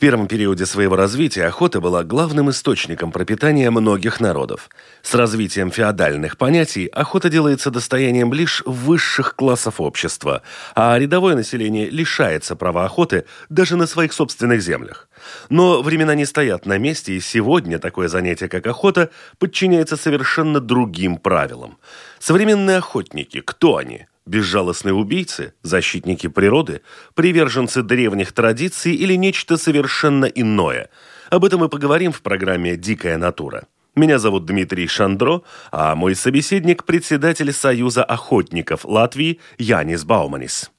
первом периоде своего развития охота была главным источником пропитания многих народов. С развитием феодальных понятий охота делается достоянием лишь высших классов общества, а рядовое население лишается права охоты даже на своих собственных землях. Но времена не стоят на месте, и сегодня такое занятие, как охота, подчиняется совершенно другим правилам. Современные охотники, кто они? Безжалостные убийцы, защитники природы, приверженцы древних традиций или нечто совершенно иное? Об этом мы поговорим в программе «Дикая натура». Меня зовут Дмитрий Шандро, а мой собеседник – председатель Союза охотников Латвии Янис Бауманис.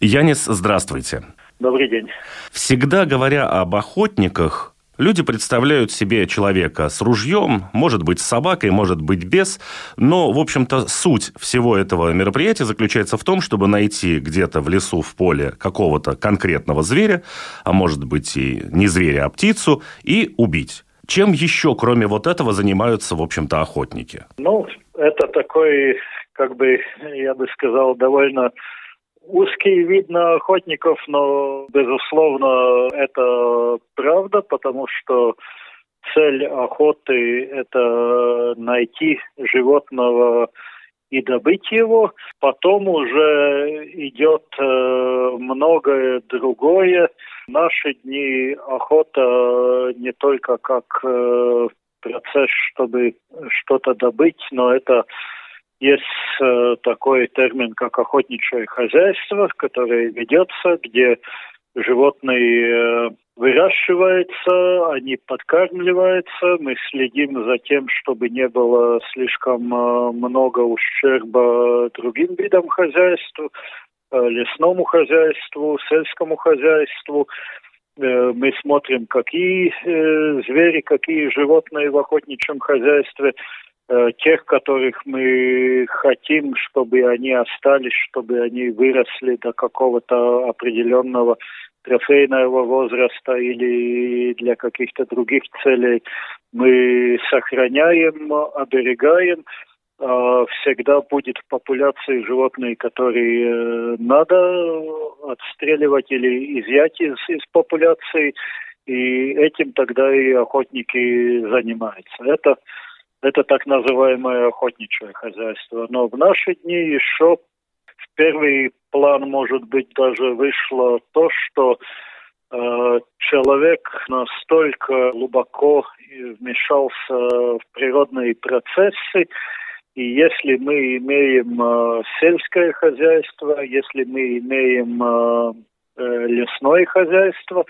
Янис, здравствуйте. Добрый день. Всегда говоря об охотниках, Люди представляют себе человека с ружьем, может быть, с собакой, может быть, без. Но, в общем-то, суть всего этого мероприятия заключается в том, чтобы найти где-то в лесу, в поле какого-то конкретного зверя, а может быть и не зверя, а птицу, и убить. Чем еще, кроме вот этого, занимаются, в общем-то, охотники? Ну, это такой, как бы, я бы сказал, довольно узкий вид на охотников, но, безусловно, это правда, потому что цель охоты – это найти животного и добыть его. Потом уже идет э, многое другое. В наши дни охота не только как э, процесс, чтобы что-то добыть, но это есть э, такой термин, как охотничье хозяйство, которое ведется, где животные э, выращиваются, они подкармливаются, мы следим за тем, чтобы не было слишком э, много ущерба другим видам хозяйства, э, лесному хозяйству, сельскому хозяйству. Э, мы смотрим, какие э, звери, какие животные в охотничьем хозяйстве тех, которых мы хотим, чтобы они остались, чтобы они выросли до какого-то определенного трофейного возраста или для каких-то других целей, мы сохраняем, оберегаем. А, всегда будет в популяции животные, которые э, надо отстреливать или изъять из, из популяции, и этим тогда и охотники занимаются. Это это так называемое охотничье хозяйство. Но в наши дни еще в первый план, может быть, даже вышло то, что э, человек настолько глубоко вмешался в природные процессы, и если мы имеем э, сельское хозяйство, если мы имеем э, э лесное хозяйство,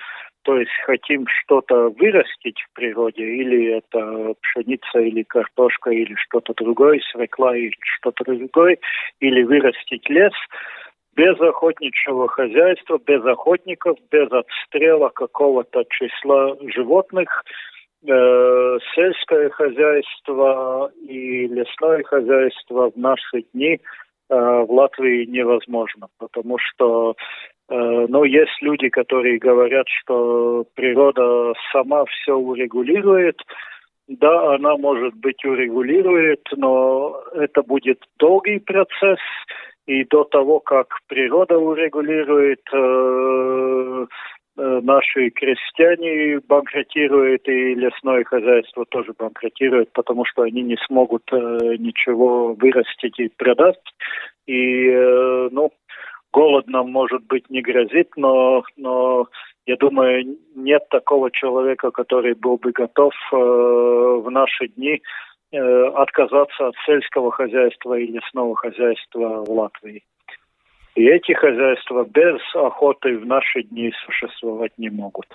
то есть хотим что-то вырастить в природе, или это пшеница, или картошка, или что-то другое, свекла, или что-то другое, или вырастить лес, без охотничьего хозяйства, без охотников, без отстрела какого-то числа животных, э, сельское хозяйство и лесное хозяйство в наши дни э, в Латвии невозможно, потому что но есть люди, которые говорят, что природа сама все урегулирует. Да, она, может быть, урегулирует, но это будет долгий процесс. И до того, как природа урегулирует, э, э, наши крестьяне банкротируют, и лесное хозяйство тоже банкротирует, потому что они не смогут ничего вырастить и продать. И, ну, голод нам, может быть, не грозит, но, но я думаю, нет такого человека, который был бы готов э, в наши дни э, отказаться от сельского хозяйства и лесного хозяйства в Латвии. И эти хозяйства без охоты в наши дни существовать не могут.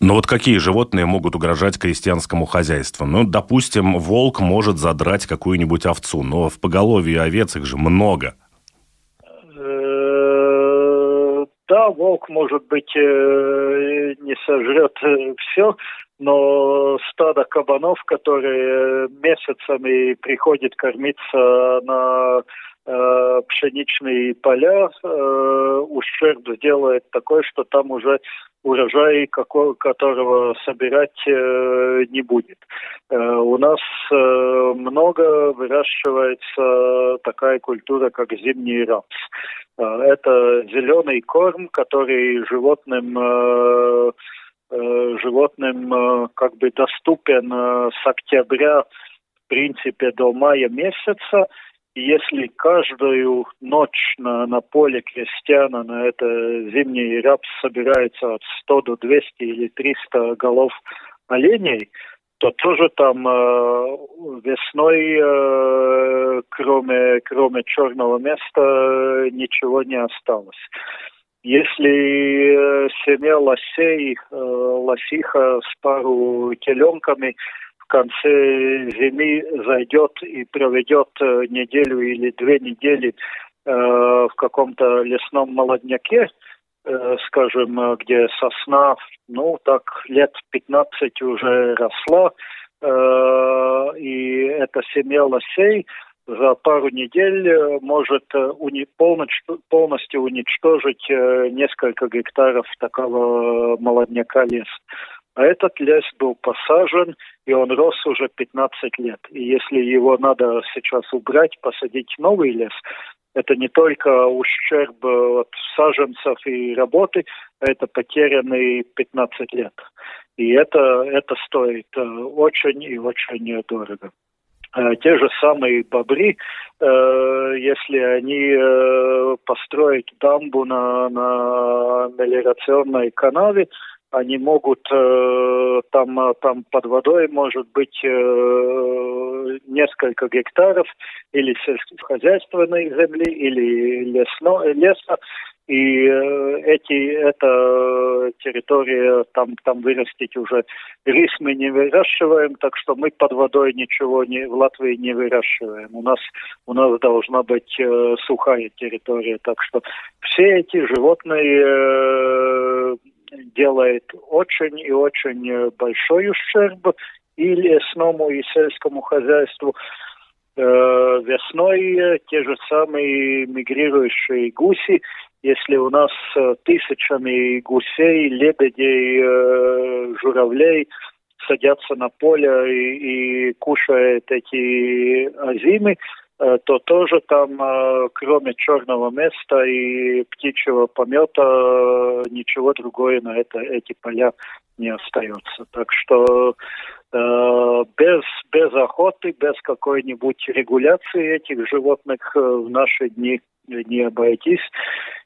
Но вот какие животные могут угрожать крестьянскому хозяйству? Ну, допустим, волк может задрать какую-нибудь овцу, но в поголовье овец их же много – да, волк, может быть, э, не сожрет э, все, но стадо кабанов, которые месяцами приходят кормиться на э, пшеничные поля, э, ущерб сделает такой, что там уже урожай, какой, которого собирать э, не будет. Э, у нас э, много выращивается такая культура, как зимний рапс. Э, это зеленый корм, который животным э, э, животным э, как бы доступен э, с октября в принципе до мая месяца если каждую ночь на, на поле крестьяна на это зимний ряб собирается от 100 до 200 или 300 голов оленей, то тоже там э, весной, э, кроме, кроме черного места, ничего не осталось. Если э, семья лосей, э, лосиха с пару теленками – в конце зимы зайдет и проведет э, неделю или две недели э, в каком-то лесном молодняке, э, скажем, где сосна, ну, так лет 15 уже росла, и эта семья лосей за пару недель может уни полностью уничтожить несколько гектаров такого молодняка леса. А этот лес был посажен, и он рос уже 15 лет. И если его надо сейчас убрать, посадить новый лес, это не только ущерб от саженцев и работы, а это потерянные 15 лет. И это, это стоит э, очень и очень дорого. Э, те же самые бобры, э, если они построят дамбу на, на мелиорационной канаве, они могут э, там, там под водой может быть э, несколько гектаров или сельскохозяйственной земли, или лесно, леса, и э, эти, эта территория, там, там вырастить уже рис мы не выращиваем, так что мы под водой ничего не, в Латвии не выращиваем. У нас, у нас должна быть э, сухая территория, так что все эти животные э, делает очень и очень э, большой ущерб и лесному, и сельскому хозяйству. Э, весной э, те же самые мигрирующие гуси, если у нас тысячами гусей, лебедей, журавлей садятся на поле и, и кушают эти озимы, Э, то тоже там, э, кроме черного места и птичьего помета, э, ничего другое на это, эти поля не остается. Так что без, без охоты, без какой-нибудь регуляции этих животных в наши дни не обойтись.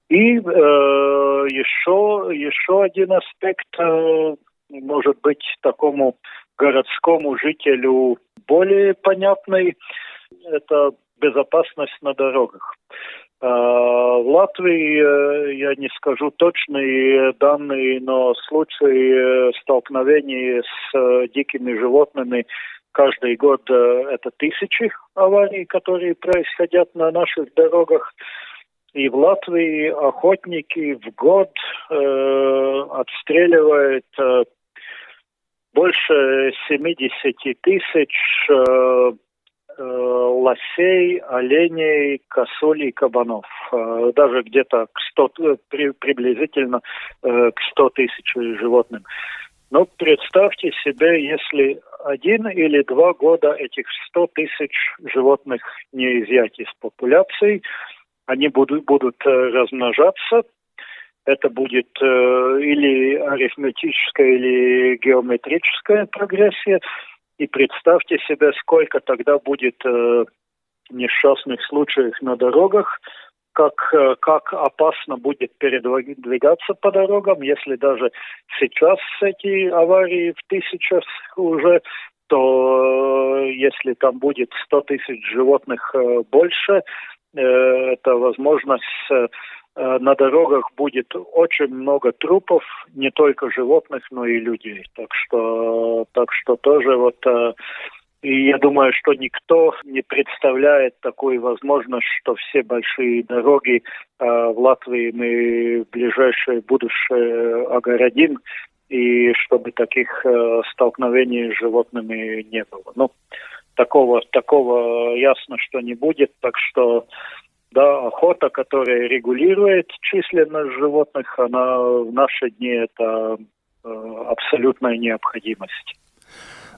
И э, еще, еще один аспект, э, может быть, такому городскому жителю более понятный это безопасность на дорогах. А, в Латвии, э, я не скажу точные данные, но случаи столкновений с э, дикими животными каждый год э, это тысячи аварий, которые происходят на наших дорогах. И в Латвии охотники в год э, отстреливают э, больше 70 тысяч э, Э, лосей, оленей, косулей, кабанов. Э, даже где-то к 100, э, при, приблизительно к 100 тысяч животным. Но представьте себе, если один или два года этих 100 тысяч животных не изъять из популяции, они будут, будут размножаться, это будет э, или арифметическая, или геометрическая прогрессия, и представьте себе, сколько тогда будет э, несчастных случаев на дорогах, как, э, как опасно будет передвигаться по дорогам, если даже сейчас эти аварии в тысячах уже, то э, если там будет 100 тысяч животных э, больше, э, это возможность э, на дорогах будет очень много трупов, не только животных, но и людей. Так что, так что тоже вот э, И я думаю, что никто не представляет такую возможность, что все большие дороги э, в Латвии мы в ближайшее будущее огородим, и чтобы таких э, столкновений с животными не было. Ну, такого, такого ясно, что не будет, так что да, охота, которая регулирует численность животных, она в наши дни это э, абсолютная необходимость.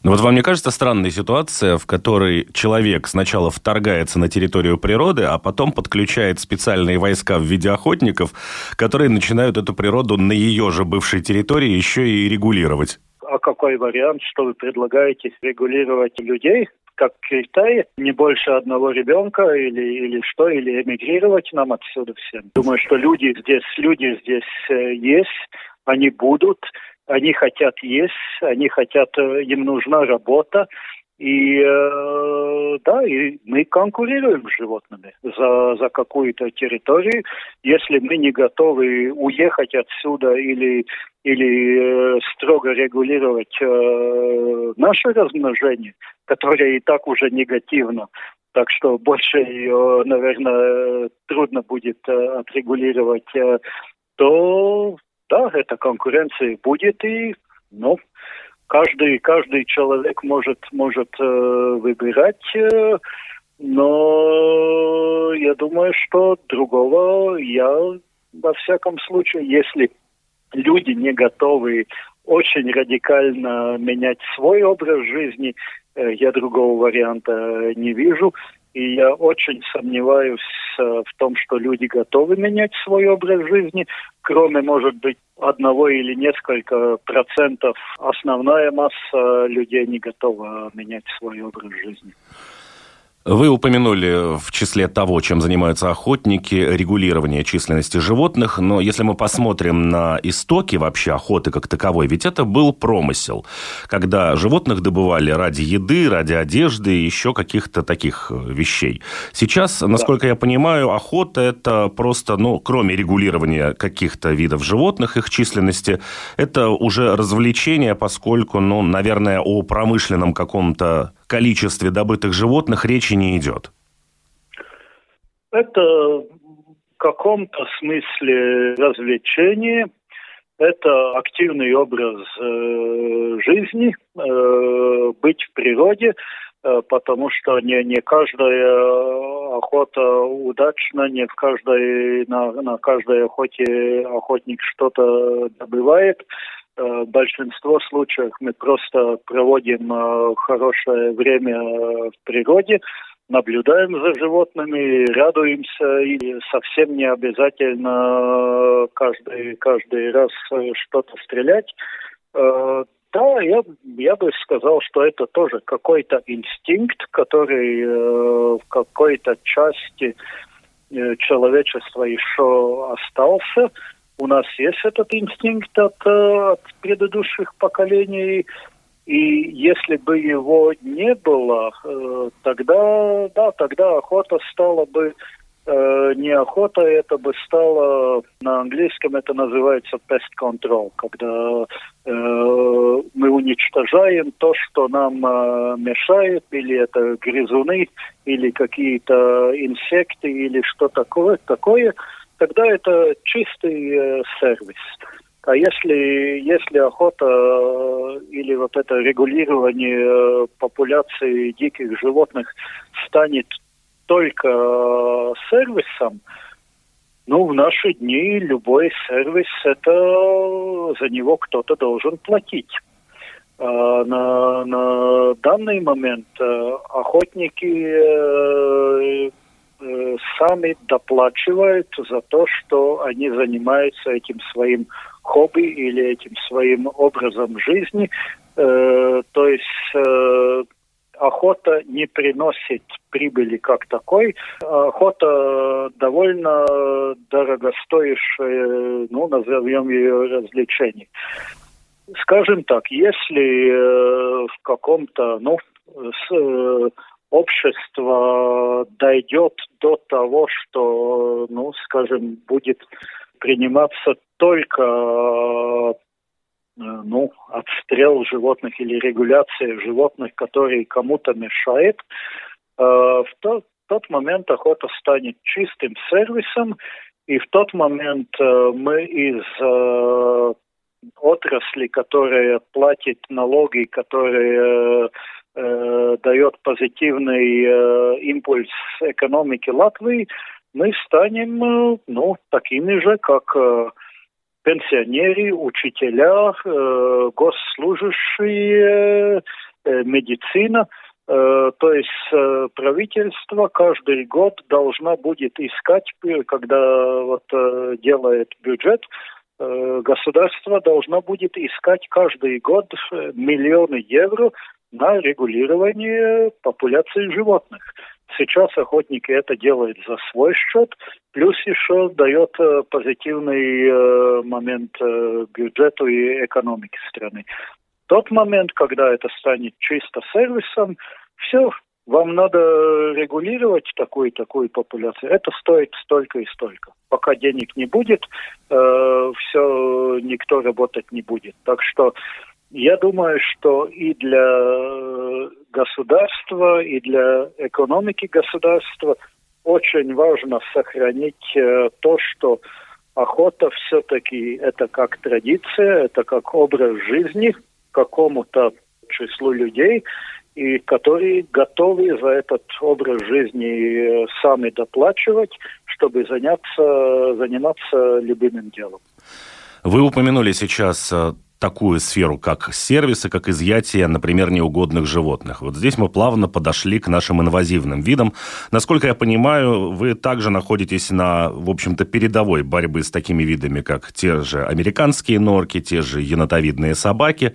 Но вот вам не кажется странной ситуация, в которой человек сначала вторгается на территорию природы, а потом подключает специальные войска в виде охотников, которые начинают эту природу на ее же бывшей территории еще и регулировать? А какой вариант, что вы предлагаете регулировать людей? Как в Китае, не больше одного ребенка или, или что, или эмигрировать нам отсюда всем. Думаю, что люди здесь, люди здесь э, есть, они будут, они хотят есть, они хотят, э, им нужна работа. И э, да, и мы конкурируем с животными за, за какую-то территорию. Если мы не готовы уехать отсюда или, или э, строго регулировать э, наше размножение, которое и так уже негативно, так что больше ее, наверное, трудно будет э, отрегулировать, э, то да, эта конкуренция будет, и ну, каждый, каждый человек может, может э, выбирать, э, но я думаю, что другого я во всяком случае, если люди не готовы очень радикально менять свой образ жизни, э, я другого варианта не вижу. И я очень сомневаюсь э, в том, что люди готовы менять свой образ жизни, кроме, может быть, одного или несколько процентов. Основная масса людей не готова менять свой образ жизни. Вы упомянули в числе того, чем занимаются охотники, регулирование численности животных, но если мы посмотрим на истоки вообще охоты как таковой, ведь это был промысел, когда животных добывали ради еды, ради одежды и еще каких-то таких э, вещей. Сейчас, насколько я понимаю, охота это просто, ну, кроме регулирования каких-то видов животных, их численности, это уже развлечение, поскольку, ну, наверное, о промышленном каком-то количестве добытых животных речи не идет? Это в каком-то смысле развлечение, это активный образ э, жизни, э, быть в природе, потому что не, не каждая охота удачна, не в каждой, на, на каждой охоте охотник что-то добывает. Э, большинство случаев мы просто проводим э, хорошее время э, в природе, наблюдаем за животными, радуемся и совсем не обязательно каждый, каждый раз что-то стрелять. Да, я, я бы сказал, что это тоже какой-то инстинкт, который в какой-то части человечества еще остался – у нас есть этот инстинкт от, э, от предыдущих поколений, и если бы его не было, э, тогда, да, тогда охота стала бы э, не охота, это бы стало, на английском это называется pest control, когда э, мы уничтожаем то, что нам э, мешает, или это грызуны, или какие-то инсекты, или что такое, такое, тогда это чистый э, сервис. А если, если охота э, или вот это регулирование э, популяции диких животных станет только э, сервисом, ну, в наши дни любой сервис, это за него кто-то должен платить. А на, на данный момент э, охотники э, Э, сами доплачивают за то, что они занимаются этим своим хобби или этим своим образом жизни. Э, то есть э, охота не приносит прибыли как такой. Охота довольно дорогостоящая, ну, назовем ее развлечение. Скажем так, если э, в каком-то, ну, с, общество дойдет до того, что, ну, скажем, будет приниматься только э, ну, отстрел животных или регуляция животных, которые кому-то мешает, э, в тот, тот момент охота станет чистым сервисом, и в тот момент э, мы из э, отрасли, которая платит налоги, которая э, дает позитивный э, импульс экономике Латвии, мы станем э, ну, такими же, как э, пенсионеры, учителя, э, госслужащие, э, медицина. Э, то есть правительство каждый год должно будет искать, когда вот делает бюджет, государство должно будет искать каждый год миллионы евро на регулирование популяции животных. Сейчас охотники это делают за свой счет, плюс еще дает э, позитивный э, момент э, бюджету и экономике страны. Тот момент, когда это станет чисто сервисом, все, вам надо регулировать такую такую популяцию. Это стоит столько и столько. Пока денег не будет, э, все никто работать не будет. Так что я думаю, что и для государства, и для экономики государства очень важно сохранить э, то, что охота все-таки это как традиция, это как образ жизни какому-то числу людей, и которые готовы за этот образ жизни э, сами доплачивать, чтобы заняться, заниматься любимым делом. Вы упомянули сейчас э, такую сферу, как сервисы, как изъятие, например, неугодных животных. Вот здесь мы плавно подошли к нашим инвазивным видам. Насколько я понимаю, вы также находитесь на, в общем-то, передовой борьбы с такими видами, как те же американские норки, те же енотовидные собаки.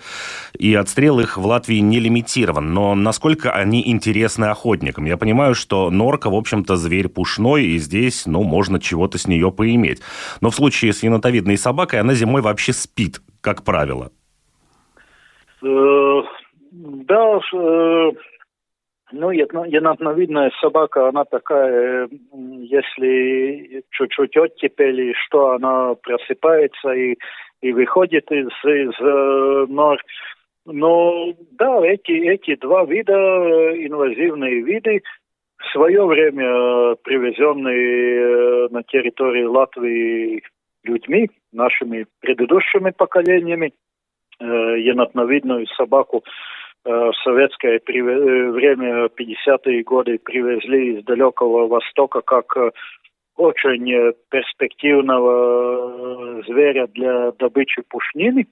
И отстрел их в Латвии не лимитирован. Но насколько они интересны охотникам? Я понимаю, что норка, в общем-то, зверь пушной, и здесь, ну, можно чего-то с нее поиметь. Но в случае с енотовидной собакой она зимой вообще спит как правило? Э, да, э, ну, енотновидная собака, она такая, если чуть-чуть оттепели, что она просыпается и, и выходит из, из э, нор. Но да, эти, эти два вида, инвазивные виды, в свое время привезенные на территории Латвии людьми, нашими предыдущими поколениями. Енотновидную собаку в советское время, 50-е годы, привезли из далекого Востока как очень перспективного зверя для добычи пушнины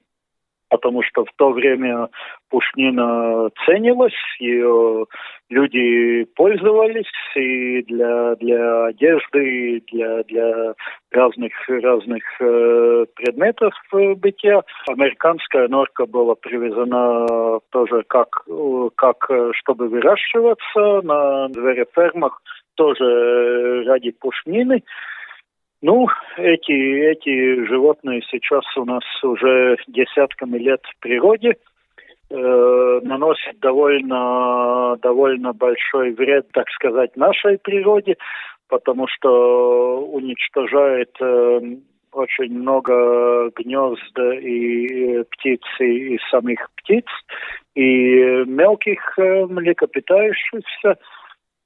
потому что в то время пушнина ценилась, ее люди пользовались и для, для одежды, и для, для разных, разных э, предметов бытия. Американская норка была привезена тоже как, как чтобы выращиваться на зверефермах, тоже ради пушнины. Ну, эти, эти животные сейчас у нас уже десятками лет в природе э, наносят довольно, довольно большой вред, так сказать, нашей природе, потому что уничтожает э, очень много гнезд и птиц, и самих птиц, и мелких э, млекопитающихся.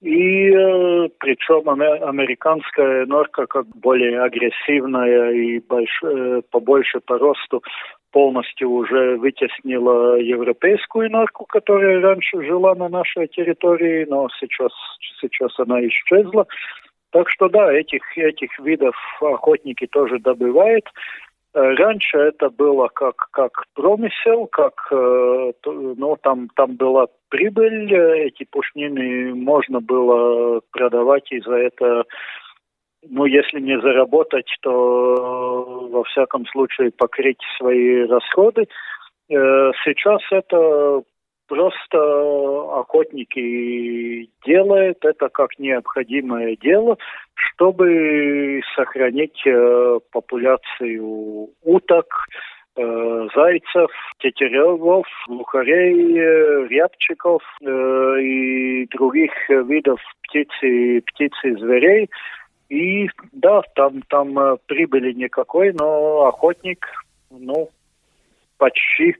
И э, причем американская норка как более агрессивная и больш, э, побольше по росту полностью уже вытеснила европейскую норку, которая раньше жила на нашей территории, но сейчас, сейчас она исчезла. Так что да, этих, этих видов охотники тоже добывают. Э, раньше это было как, как промысел, как, э, ну, там, там была прибыль, э, эти пушнины можно было продавать, и за это, ну, если не заработать, то во всяком случае покрыть свои расходы. Сейчас это просто охотники делают это как необходимое дело, чтобы сохранить э, популяцию уток, э, зайцев, тетеревов, глухарей, э, рябчиков и других видов птиц и, птиц и зверей. И да, там, там э, прибыли никакой, но охотник, ну, почти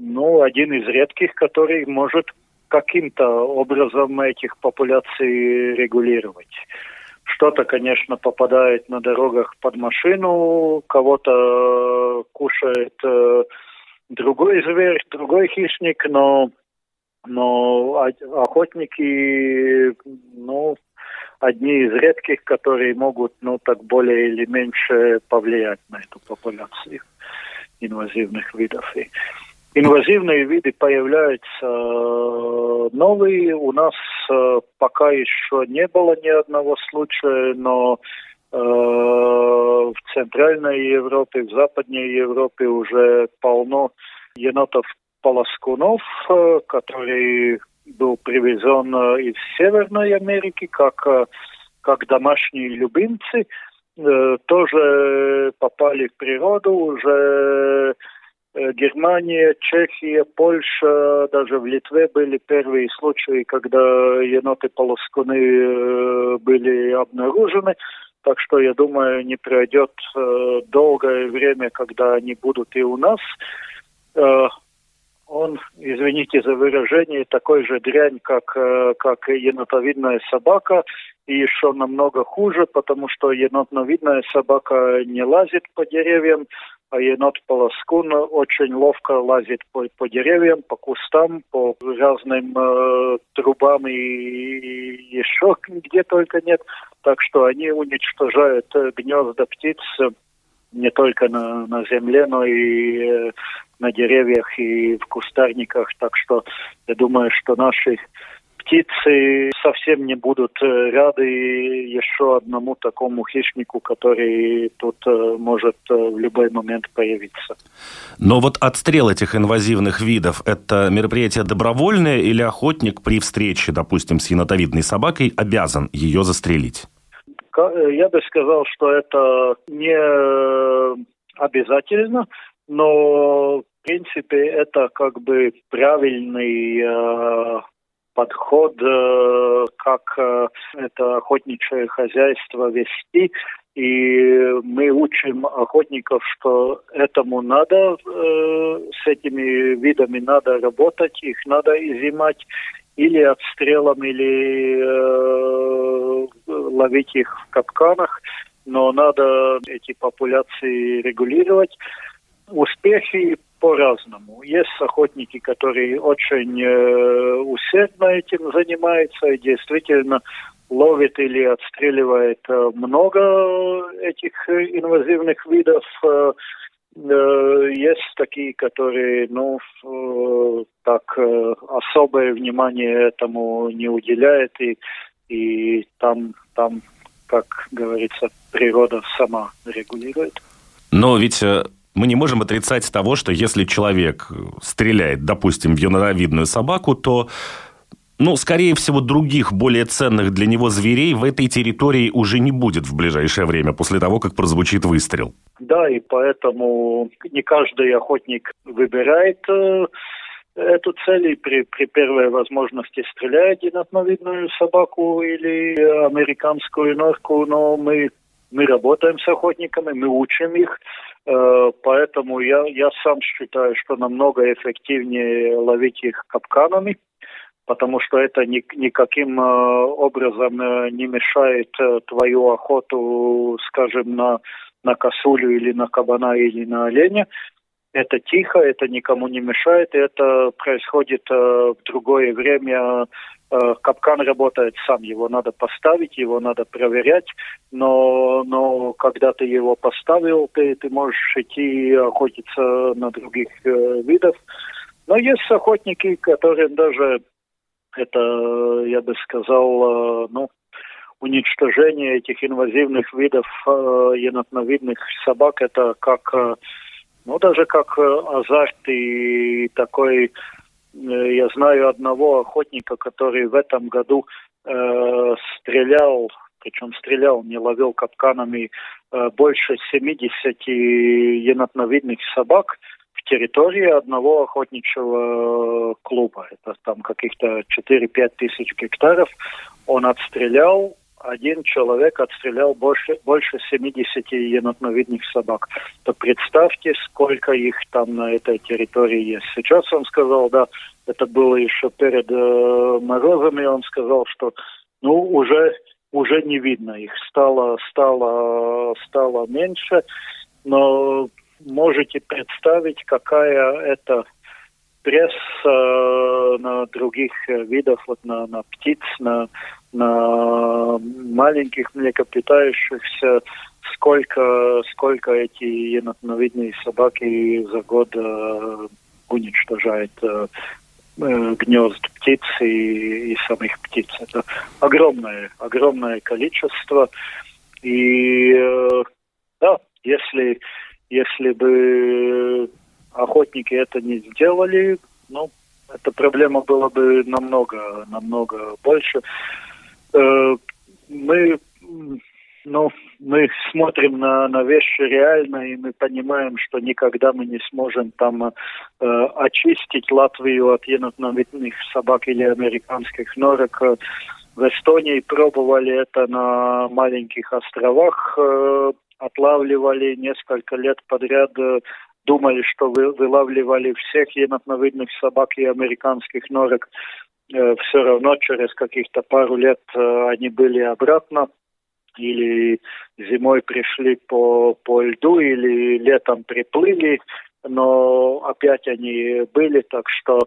ну, один из редких, который может каким-то образом этих популяций регулировать. Что-то, конечно, попадает на дорогах под машину, кого-то кушает э, другой зверь, другой хищник, но, но охотники, ну, одни из редких, которые могут, ну, так более или меньше повлиять на эту популяцию инвазивных видов. И инвазивные виды появляются э, новые. У нас э, пока еще не было ни одного случая, но э, в Центральной Европе, в Западной Европе уже полно енотов полоскунов, который был привезен из Северной Америки как, как домашние любимцы. Тоже попали в природу уже Э, Германия, Чехия, Польша, даже в Литве были первые случаи, когда еноты-полоскуны э, были обнаружены. Так что, я думаю, не пройдет э, долгое время, когда они будут и у нас. Он, извините за выражение, такой же дрянь, как, как енотовидная собака, и еще намного хуже, потому что енотновидная собака не лазит по деревьям, енот полоскун очень ловко лазит по, по деревьям, по кустам, по разным э, трубам и, и еще где только нет. Так что они уничтожают э, гнезда птиц э, не только на, на земле, но и э, на деревьях и в кустарниках. Так что я думаю, что наши птицы совсем не будут э, рады еще одному такому хищнику, который тут э, может э, в любой момент появиться. Но вот отстрел этих инвазивных видов – это мероприятие добровольное или охотник при встрече, допустим, с енотовидной собакой обязан ее застрелить? Я бы сказал, что это не обязательно, но в принципе это как бы правильный подход, э, как э, это охотничье хозяйство вести. И мы учим охотников, что этому надо, э, с этими видами надо работать, их надо изымать или отстрелом, или ловить их в капканах. Но надо эти популяции регулировать. Успехи по-разному. Есть охотники, которые очень э, усердно этим занимаются и действительно ловит или отстреливает э, много этих инвазивных видов. Э, э, есть такие, которые, ну, э, так э, особое внимание этому не уделяют и, и там, там, как говорится, природа сама регулирует. Но ведь э, мы не можем отрицать того, что если человек стреляет, допустим, в юноровидную собаку, то ну, скорее всего, других, более ценных для него зверей в этой территории уже не будет в ближайшее время, после того, как прозвучит выстрел. Да, и поэтому не каждый охотник выбирает э, эту цель и при, при первой возможности стреляет единотновидную собаку или американскую норку, но мы, мы работаем с охотниками, мы учим их, поэтому я, я сам считаю, что намного эффективнее ловить их капканами, потому что это ни, никаким э, образом э, не мешает твою охоту, скажем, на, на косулю или на кабана или на оленя. Это тихо, это никому не мешает, и это происходит в другое время Э, капкан работает сам, его надо поставить, его надо проверять, но, но когда ты его поставил, ты, ты можешь идти охотиться на других э, видов. Но есть охотники, которым даже это, я бы сказал, э, ну, уничтожение этих инвазивных видов э, енотновидных собак, это как, э, ну, даже как э, азарт и такой Э, я знаю одного охотника, который в этом году э, стрелял, причем стрелял, не ловил капканами э, больше 70 енотновидных собак в территории одного охотничьего клуба. Это там каких-то 4-5 тысяч гектаров. Он отстрелял, один человек отстрелял больше, больше 70 енотновидных собак. То представьте, сколько их там на этой территории есть. Сейчас он сказал, да, это было еще перед э, морозами, он сказал, что ну уже уже не видно их, стало стало стало меньше, но можете представить, какая это пресс э, на других видах, вот на, на птиц, на, на маленьких млекопитающихся, сколько, сколько эти енотновидные собаки за год э, уничтожают э, э, гнезд птиц и, и самих птиц. Это огромное, огромное количество. И да, если, если бы охотники это не сделали, ну, эта проблема была бы намного, намного больше. Э, мы, ну, мы смотрим на, на вещи реально, и мы понимаем, что никогда мы не сможем там э, очистить Латвию от енотновидных собак или американских норок. В Эстонии пробовали это на маленьких островах, э, отлавливали несколько лет подряд э, думали, что вы, вылавливали всех енотновидных собак и американских норок, все равно через каких-то пару лет э, они были обратно или зимой пришли по, по льду, или летом приплыли, но опять они были, так что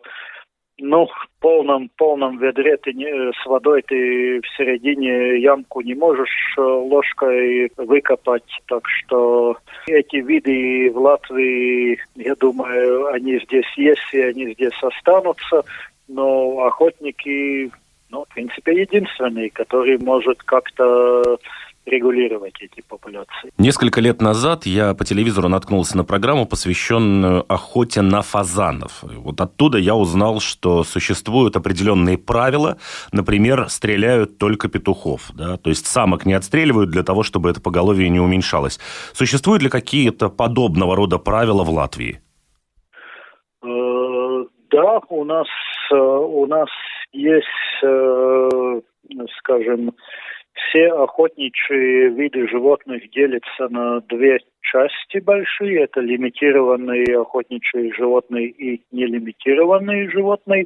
ну, в полном, полном ведре ты не, с водой ты в середине ямку не можешь э, ложкой выкопать. Так что эти виды в Латвии, я думаю, они здесь есть и они здесь останутся. Но охотники, ну, в принципе, единственные, которые может как-то регулировать эти популяции. Несколько лет назад я по телевизору наткнулся на программу, посвященную охоте на фазанов. Вот оттуда я узнал, что существуют определенные правила. Например, стреляют только петухов. Да? То есть самок не отстреливают для того, чтобы это поголовье не уменьшалось. Существуют ли какие-то подобного рода правила в Латвии? У нас, э, у нас есть, э, скажем, все охотничьи виды животных делятся на две части большие. Это лимитированные охотничьи животные и нелимитированные животные.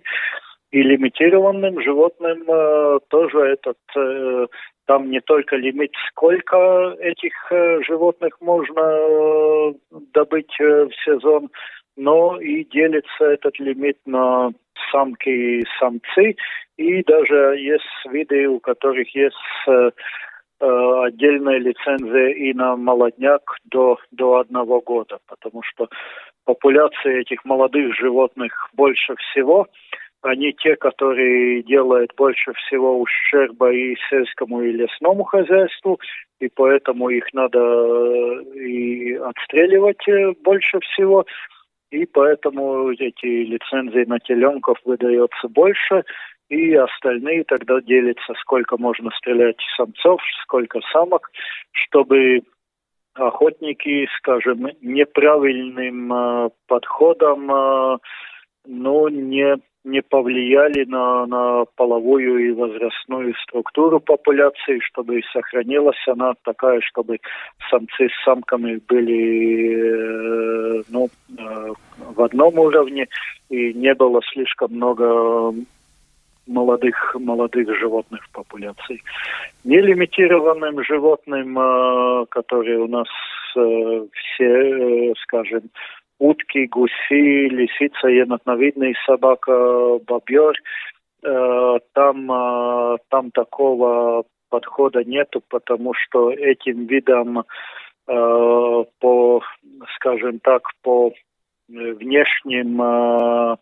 И лимитированным животным э, тоже этот там не только лимит, сколько этих животных можно добыть в сезон, но и делится этот лимит на самки и самцы, и даже есть виды, у которых есть э, э, отдельная лицензия и на молодняк до, до одного года, потому что популяция этих молодых животных больше всего, они те, которые делают больше всего ущерба и сельскому, и лесному хозяйству, и поэтому их надо э, и отстреливать больше всего и поэтому эти лицензии на теленков выдается больше, и остальные тогда делятся, сколько можно стрелять самцов, сколько самок, чтобы охотники, скажем, неправильным э, подходом, э, ну, не не повлияли на, на половую и возрастную структуру популяции, чтобы сохранилась она такая, чтобы самцы с самками были э, ну, э, в одном уровне и не было слишком много молодых, молодых животных в популяции. Нелимитированным животным, э, которые у нас все, скажем, утки, гуси, лисица, енотновидный собака, бобер. Э, там, э, там такого подхода нету, потому что этим видом э, по, скажем так, по внешним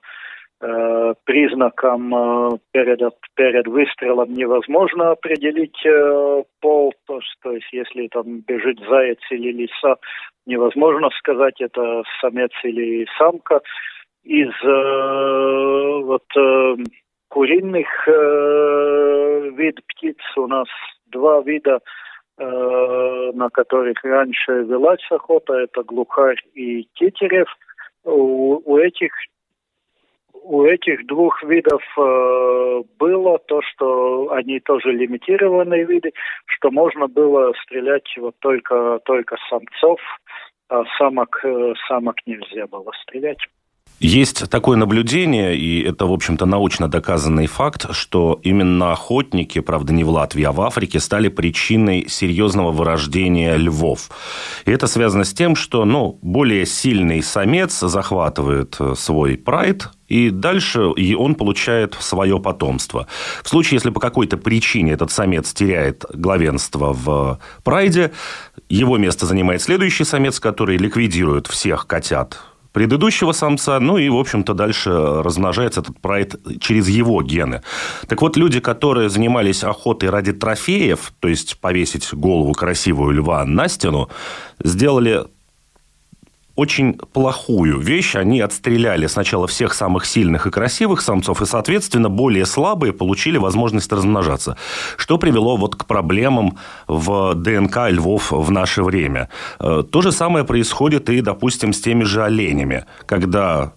признакам э, перед, перед выстрелом невозможно определить э, пол, то, есть если там бежит заяц или лиса, невозможно сказать, это самец или самка. Из э, вот э, куриных э, вид птиц у нас два вида, э, на которых раньше велась охота, это глухарь и тетерев. У, у этих у этих двух видов э, было то, что они тоже лимитированные виды, что можно было стрелять вот только, только самцов, а самок, э, самок нельзя было стрелять. Есть такое наблюдение, и это, в общем-то, научно доказанный факт, что именно охотники, правда, не в Латвии, а в Африке, стали причиной серьезного вырождения львов. И это связано с тем, что ну, более сильный самец захватывает э, свой прайд, и дальше он получает свое потомство. В случае, если по какой-то причине этот самец теряет главенство в прайде, его место занимает следующий самец, который ликвидирует всех котят предыдущего самца, ну и, в общем-то, дальше размножается этот прайд через его гены. Так вот, люди, которые занимались охотой ради трофеев, то есть повесить голову красивую льва на стену, сделали очень плохую вещь. Они отстреляли сначала всех самых сильных и красивых самцов, и, соответственно, более слабые получили возможность размножаться. Что привело вот к проблемам в ДНК львов в наше время. Э, то же самое происходит и, допустим, с теми же оленями, когда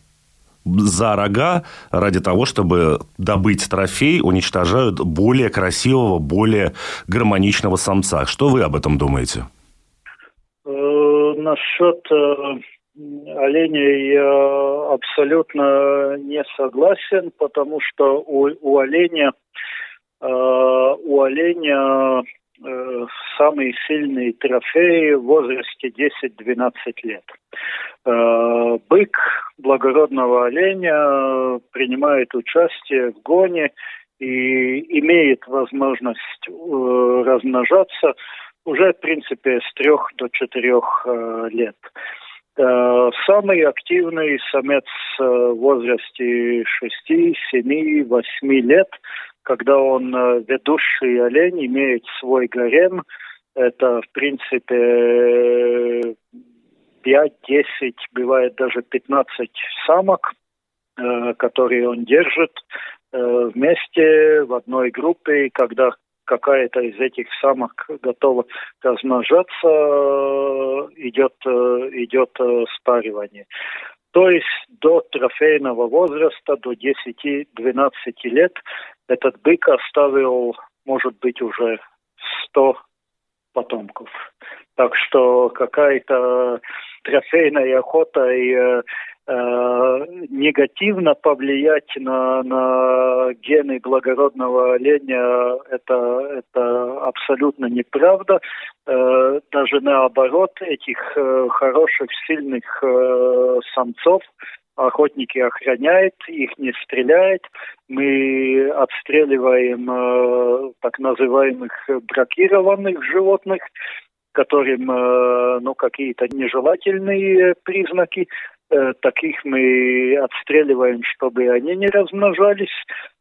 за рога ради того, чтобы добыть трофей, уничтожают более красивого, более гармоничного самца. Что вы об этом думаете? Насчет э, оленей я абсолютно не согласен, потому что у, у оленя э, у оленя э, самые сильные трофеи в возрасте 10-12 лет. Бык благородного оленя принимает участие в гоне и имеет возможность размножаться уже, в принципе, с трех до четырех э, лет. Э, самый активный самец э, в возрасте 6, 7, 8 лет, когда он ведущий олень, имеет свой гарем, это, в принципе, 5, 10, бывает даже 15 самок, которые он держит вместе в одной группе, когда какая-то из этих самок готова размножаться, идет, идет спаривание. То есть до трофейного возраста, до 10-12 лет, этот бык оставил, может быть, уже 100 потомков. Так что какая-то трофейная охота и э, Э, негативно повлиять на, на гены благородного оленя, это, это абсолютно неправда. Э, даже наоборот, этих э, хороших, сильных самцов охотники охраняют, их не стреляют. Мы отстреливаем так называемых бракированных животных, которым ну, какие-то нежелательные признаки Э, таких мы отстреливаем, чтобы они не размножались.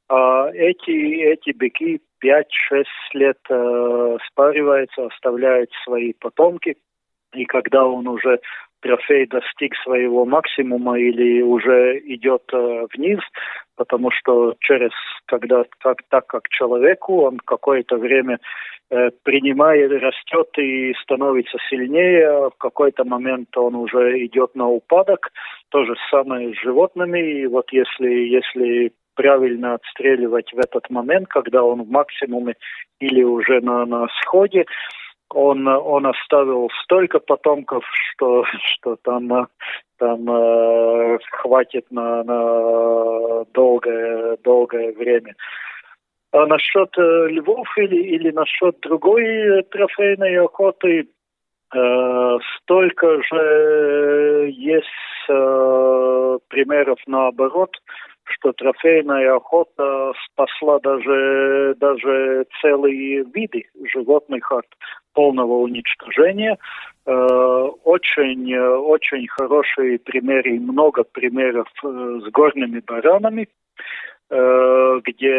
А эти, эти быки 5-6 лет э, спариваются, оставляют свои потомки. И когда он уже трофей достиг своего максимума или уже идет э, вниз, потому что через, когда, как, так как человеку, он какое-то время э, принимает, растет и становится сильнее, а в какой-то момент он уже идет на упадок. То же самое с животными. И вот если, если правильно отстреливать в этот момент, когда он в максимуме или уже на, на сходе, он, он оставил столько потомков, что, что там, там э, хватит на, на долгое, долгое время. А насчет э, львов или, или насчет другой трофейной охоты, э, столько же есть э, примеров наоборот, что трофейная охота спасла даже, даже целые виды животных от полного уничтожения. Э, очень, очень хорошие примеры много примеров э, с горными баранами, э, где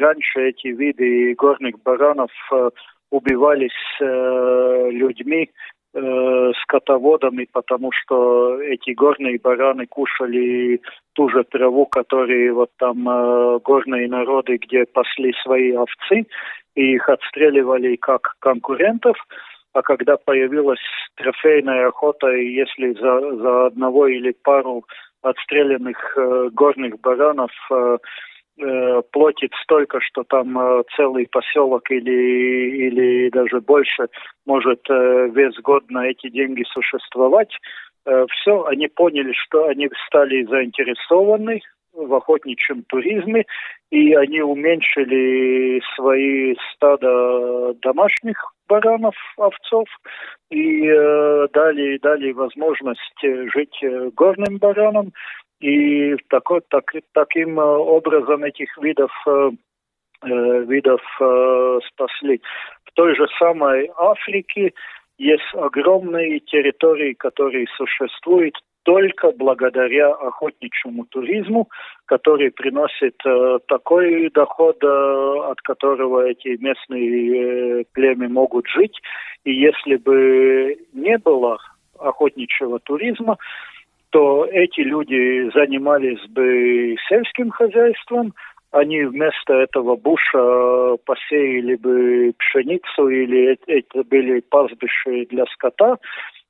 раньше эти виды горных баранов убивались людьми э, скотоводами, потому что эти горные бараны кушали ту же траву, которую вот там э, горные народы, где пасли свои овцы, и их отстреливали как конкурентов. А когда появилась трофейная охота, и если за, за одного или пару отстрелянных э, горных баранов э, э, платит столько, что там э, целый поселок или, или даже больше может э, весь год на эти деньги существовать. Э, все, они поняли, что они стали заинтересованы в охотничьем туризме, и они уменьшили свои стада домашних баранов, овцов, и э, дали, дали возможность жить э, горным баранам, и такой, так, таким э, образом этих видов э, э, видов э, спасли. В той же самой Африке есть огромные территории, которые существуют только благодаря охотничьему туризму, который приносит э, такой доход, э, от которого эти местные э, племя могут жить. И если бы не было охотничьего туризма, то эти люди занимались бы сельским хозяйством, они вместо этого буша посеяли бы пшеницу или это были пастбища для скота,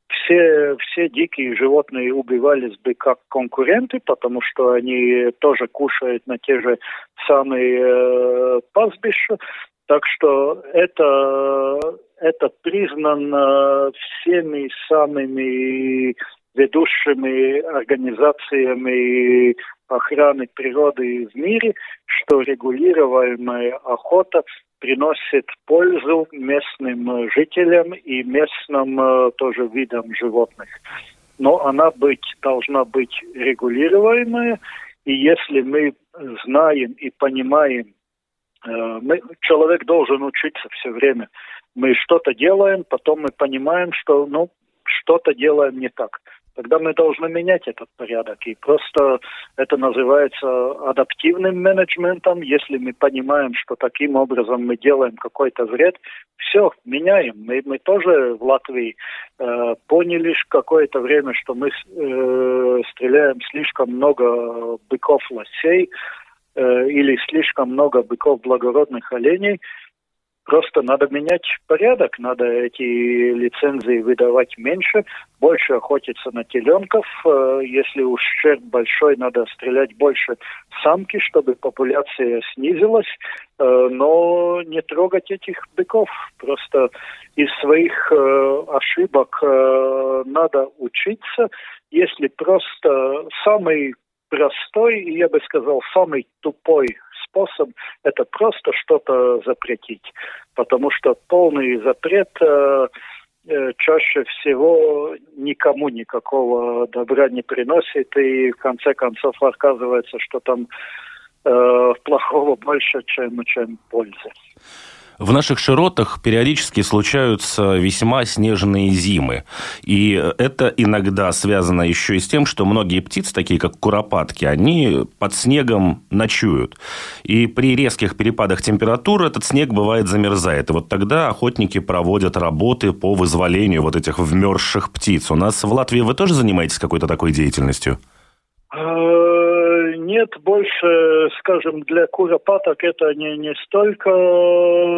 все, все дикие животные убивались бы как конкуренты, потому что они тоже кушают на те же самые э, пастбища. Так что это, это признано всеми самыми ведущими организациями охраны природы в мире, что регулируемая охота приносит пользу местным жителям и местным э, тоже видам животных. Но она быть, должна быть регулируемая, и если мы знаем и понимаем, э, мы, человек должен учиться все время. Мы что-то делаем, потом мы понимаем, что ну, что-то делаем не так тогда мы должны менять этот порядок. И просто это называется адаптивным менеджментом. Если мы понимаем, что таким образом мы делаем какой-то вред, все, меняем. Мы, мы тоже в Латвии э, поняли какое-то время, что мы э, стреляем слишком много быков лосей э, или слишком много быков благородных оленей. Просто надо менять порядок, надо эти лицензии выдавать меньше, больше охотиться на теленков. Э, если ущерб большой, надо стрелять больше самки, чтобы популяция снизилась, э, но не трогать этих быков. Просто из своих э, ошибок надо учиться. Если просто самый простой, я бы сказал, самый тупой способ – это просто что-то запретить. Потому что полный запрет э, э, чаще всего никому никакого добра не приносит, и в конце концов оказывается, что там э, плохого больше, чем, чем пользы. В наших широтах периодически случаются весьма снежные зимы. И это иногда связано еще и с тем, что многие птицы, такие как куропатки, они под снегом ночуют. И при резких перепадах температуры этот снег бывает замерзает. И вот тогда охотники проводят работы по вызволению вот этих вмерзших птиц. У нас в Латвии вы тоже занимаетесь какой-то такой деятельностью? Нет, больше, скажем, для куропаток это не, не столько э,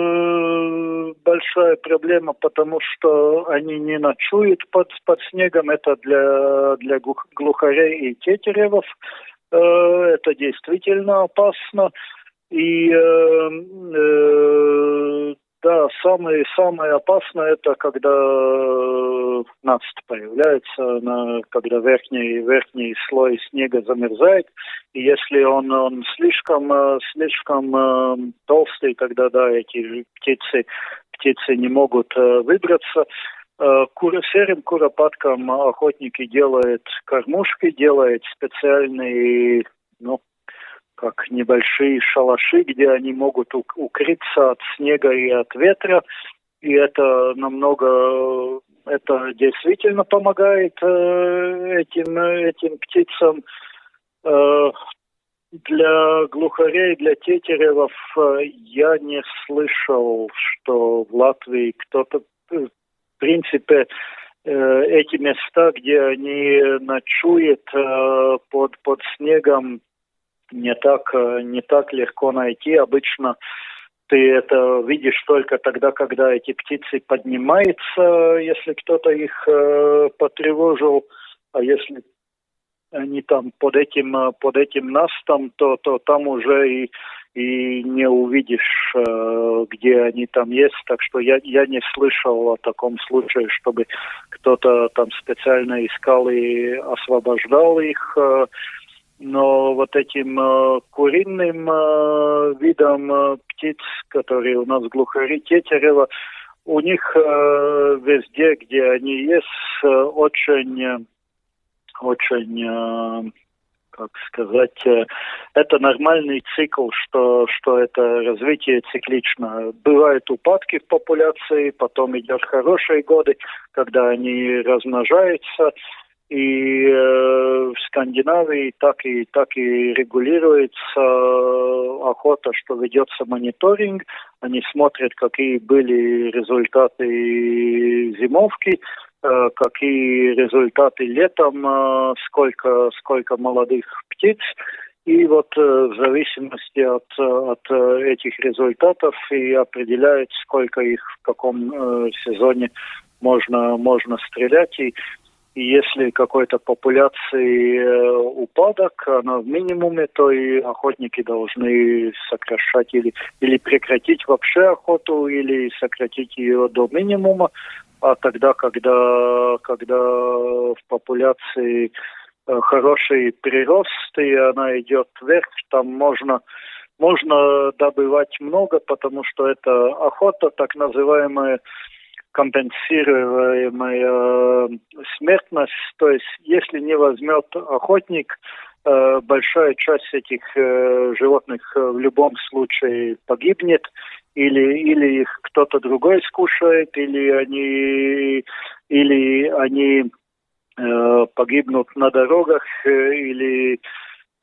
большая проблема, потому что они не ночуют под, под снегом. Это для, для глухарей и тетеревов. Э, это действительно опасно. И э, э, да, самое, самое опасное это когда э, наст появляется, на, когда верхний, верхний слой снега замерзает. И если он, он слишком, э, слишком э, толстый, тогда да, эти птицы, птицы не могут выбраться. Кур, серым куропаткам охотники делают кормушки, делают специальные ну, как небольшие шалаши, где они могут укрыться от снега и от ветра. И это намного, это действительно помогает э, этим, этим птицам. Э, для глухарей, для тетеревов э, я не слышал, что в Латвии кто-то, в принципе, эти места, где они ночуют под, под снегом, не так, э, не так легко найти. Обычно ты это видишь только тогда, когда эти птицы поднимаются, если кто-то их э, потревожил, а если они там под этим, под этим настом, то, то там уже и и не увидишь, э, где они там есть. Так что я, я не слышал о таком случае, чтобы кто-то там специально искал и освобождал их. Э, но вот этим э, куриным видом птиц, которые у нас глухари Тетерева, у них везде, где они есть, очень очень как сказать, э, это нормальный цикл, что, что это развитие циклично. Бывают упадки в популяции, потом идет хорошие годы, когда они размножаются, и э, в Скандинавии так и так и регулируется э, охота, что ведется мониторинг. Они смотрят, какие были результаты зимовки, Э, какие результаты летом, э, сколько, сколько молодых птиц. И вот э, в зависимости от, от этих результатов и определяет, сколько их в каком сезоне можно, можно стрелять. И если какой-то популяции упадок, она в минимуме, то и охотники должны сокращать или, или прекратить вообще охоту, или сократить ее до минимума, а тогда, когда, когда в популяции э, хороший прирост, и она идет вверх, там можно, можно добывать много, потому что это охота, так называемая компенсируемая э, смертность. То есть, если не возьмет охотник, э, большая часть этих животных в любом случае погибнет, или, или их кто-то другой скушает, или они, или они э, погибнут на дорогах, э, или,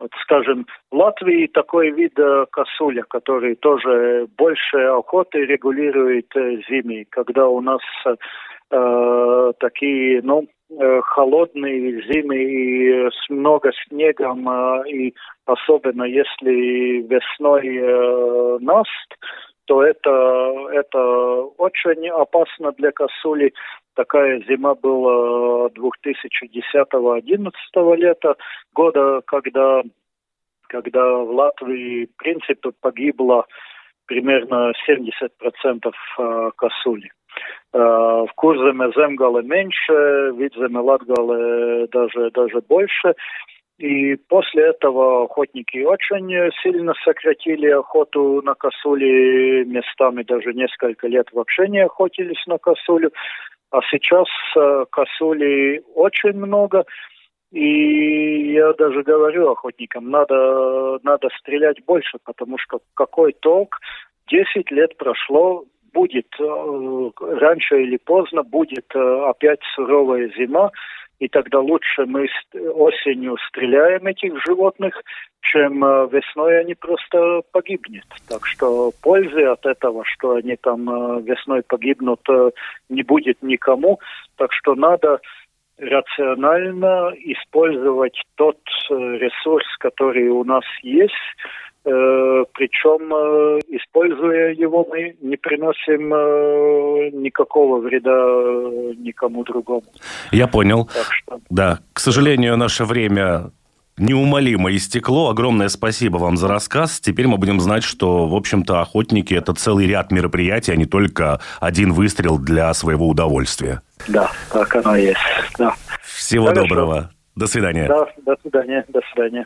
вот, скажем, в Латвии такой вид э, косуля, который тоже больше охоты регулирует э, зимой, когда у нас э, такие, ну, э, холодные зимы и с много снегом, и особенно если весной э, наст, то это, это очень опасно для косули. Такая зима была 2010-2011 лета, года, когда, когда в Латвии, в принципе, погибло примерно 70% а, косули. А, в Курземе Земгале меньше, в Видземе Латгале даже, даже больше. И после этого охотники очень сильно сократили охоту на косули, местами даже несколько лет вообще не охотились на косулю. А сейчас э, косули очень много, и я даже говорю охотникам, надо, надо стрелять больше, потому что какой толк? Десять лет прошло, будет э, раньше или поздно, будет э, опять суровая зима, и тогда лучше мы осенью стреляем этих животных, чем э, весной они просто погибнут. Так что пользы от этого, что они там э, весной погибнут, э, не будет никому. Так что надо рационально использовать тот ресурс, который у нас есть, причем, э, используя его, мы не приносим э, никакого вреда никому другому. Я понял. что... Да, к сожалению, наше время неумолимо истекло. Огромное спасибо вам за рассказ. Теперь мы будем знать, что, в общем-то, охотники – это целый ряд мероприятий, а не только один выстрел для своего удовольствия. Да, так оно и есть, да. Всего Хорошо. доброго. До свидания. Да, до свидания, до свидания.